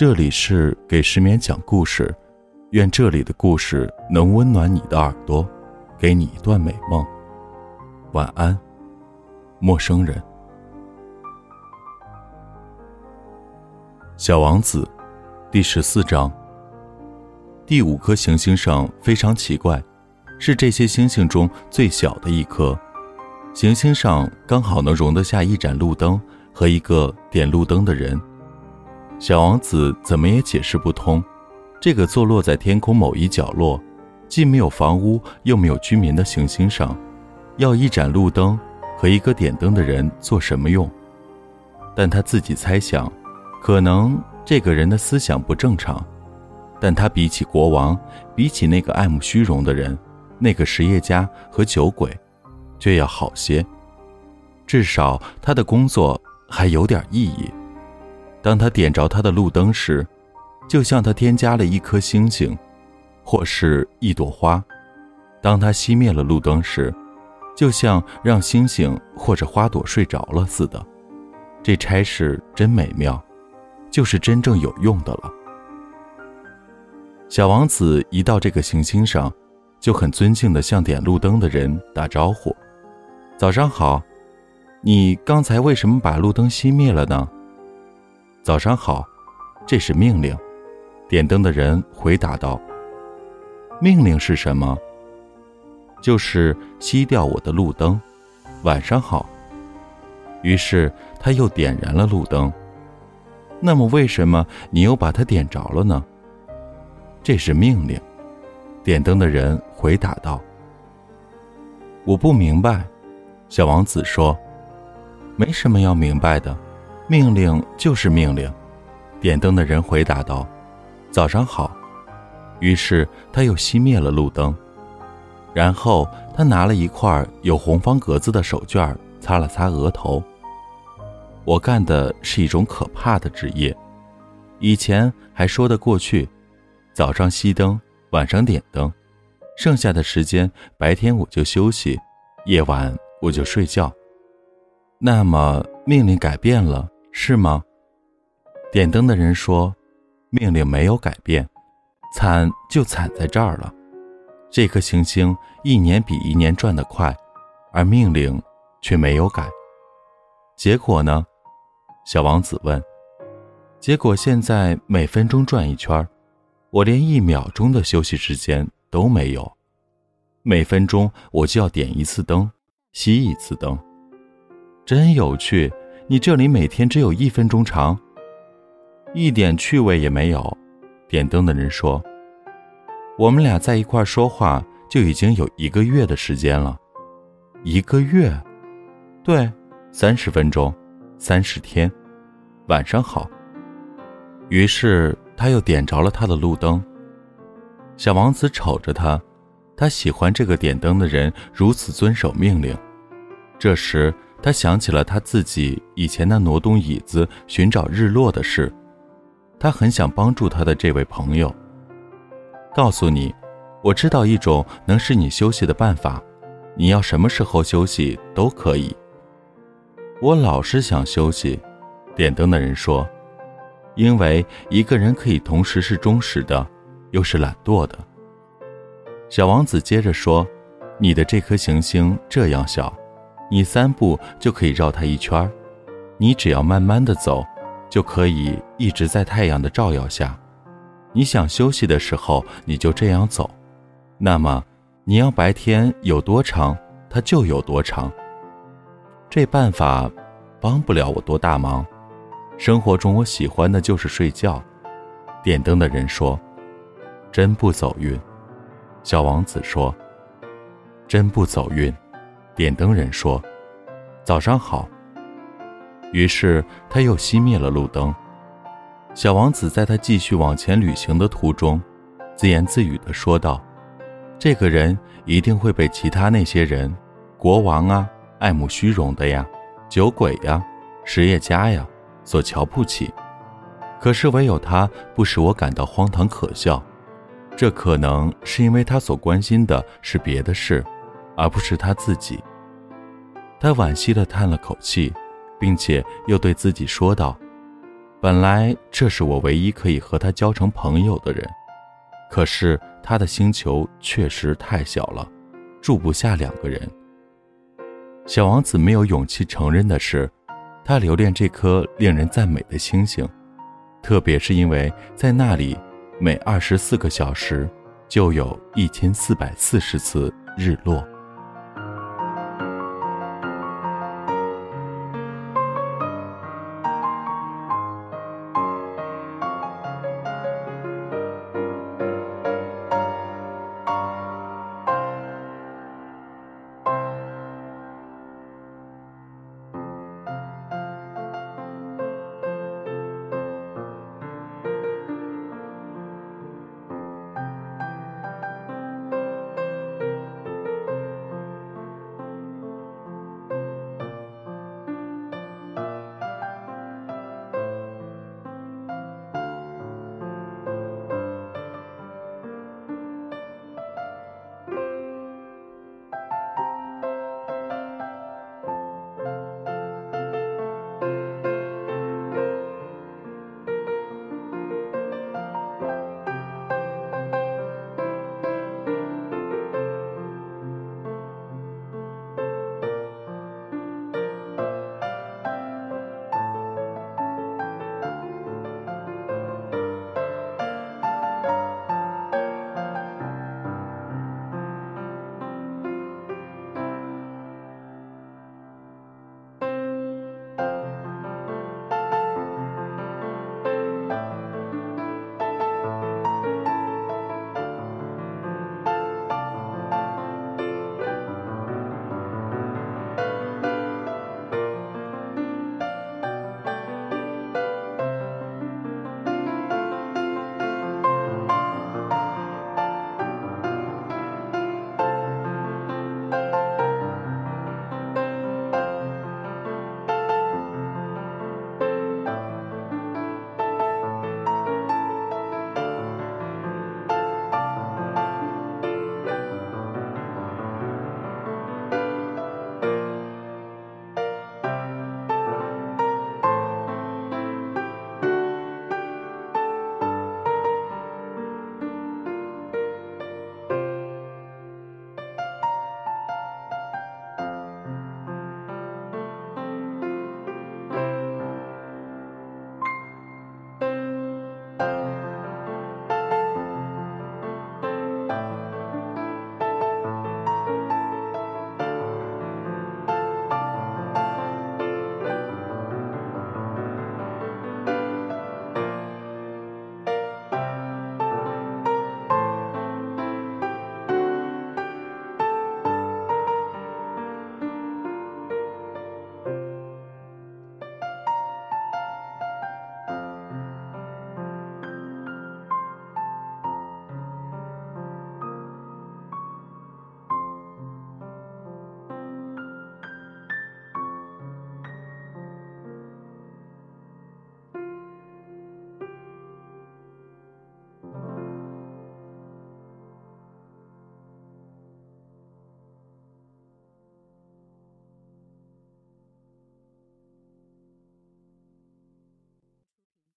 这里是给失眠讲故事，愿这里的故事能温暖你的耳朵，给你一段美梦。晚安，陌生人。小王子，第十四章。第五颗行星上非常奇怪，是这些星星中最小的一颗。行星上刚好能容得下一盏路灯和一个点路灯的人。小王子怎么也解释不通，这个坐落在天空某一角落，既没有房屋又没有居民的行星上，要一盏路灯和一个点灯的人做什么用？但他自己猜想，可能这个人的思想不正常，但他比起国王，比起那个爱慕虚荣的人，那个实业家和酒鬼，却要好些。至少他的工作还有点意义。当他点着他的路灯时，就像他添加了一颗星星，或是一朵花；当他熄灭了路灯时，就像让星星或者花朵睡着了似的。这差事真美妙，就是真正有用的了。小王子一到这个行星上，就很尊敬地向点路灯的人打招呼：“早上好，你刚才为什么把路灯熄灭了呢？”早上好，这是命令。点灯的人回答道：“命令是什么？就是熄掉我的路灯。”晚上好。于是他又点燃了路灯。那么为什么你又把它点着了呢？这是命令。点灯的人回答道：“我不明白。”小王子说：“没什么要明白的。”命令就是命令，点灯的人回答道：“早上好。”于是他又熄灭了路灯，然后他拿了一块有红方格子的手绢擦了擦额头。我干的是一种可怕的职业，以前还说得过去，早上熄灯，晚上点灯，剩下的时间白天我就休息，夜晚我就睡觉。那么命令改变了。是吗？点灯的人说：“命令没有改变，惨就惨在这儿了。这颗行星一年比一年转得快，而命令却没有改。结果呢？”小王子问。“结果现在每分钟转一圈，我连一秒钟的休息时间都没有。每分钟我就要点一次灯，熄一次灯，真有趣。”你这里每天只有一分钟长，一点趣味也没有。点灯的人说：“我们俩在一块说话就已经有一个月的时间了，一个月，对，三十分钟，三十天。晚上好。”于是他又点着了他的路灯。小王子瞅着他，他喜欢这个点灯的人如此遵守命令。这时。他想起了他自己以前那挪动椅子寻找日落的事，他很想帮助他的这位朋友。告诉你，我知道一种能使你休息的办法，你要什么时候休息都可以。我老是想休息，点灯的人说，因为一个人可以同时是忠实的，又是懒惰的。小王子接着说，你的这颗行星这样小。你三步就可以绕它一圈儿，你只要慢慢的走，就可以一直在太阳的照耀下。你想休息的时候，你就这样走。那么，你要白天有多长，它就有多长。这办法帮不了我多大忙。生活中我喜欢的就是睡觉。点灯的人说：“真不走运。”小王子说：“真不走运。”点灯人说：“早上好。”于是他又熄灭了路灯。小王子在他继续往前旅行的途中，自言自语地说道：“这个人一定会被其他那些人，国王啊，爱慕虚荣的呀，酒鬼呀，实业家呀，所瞧不起。可是唯有他不使我感到荒唐可笑。这可能是因为他所关心的是别的事，而不是他自己。”他惋惜地叹了口气，并且又对自己说道：“本来这是我唯一可以和他交成朋友的人，可是他的星球确实太小了，住不下两个人。小王子没有勇气承认的是，他留恋这颗令人赞美的星星，特别是因为在那里，每二十四个小时就有一千四百四十次日落。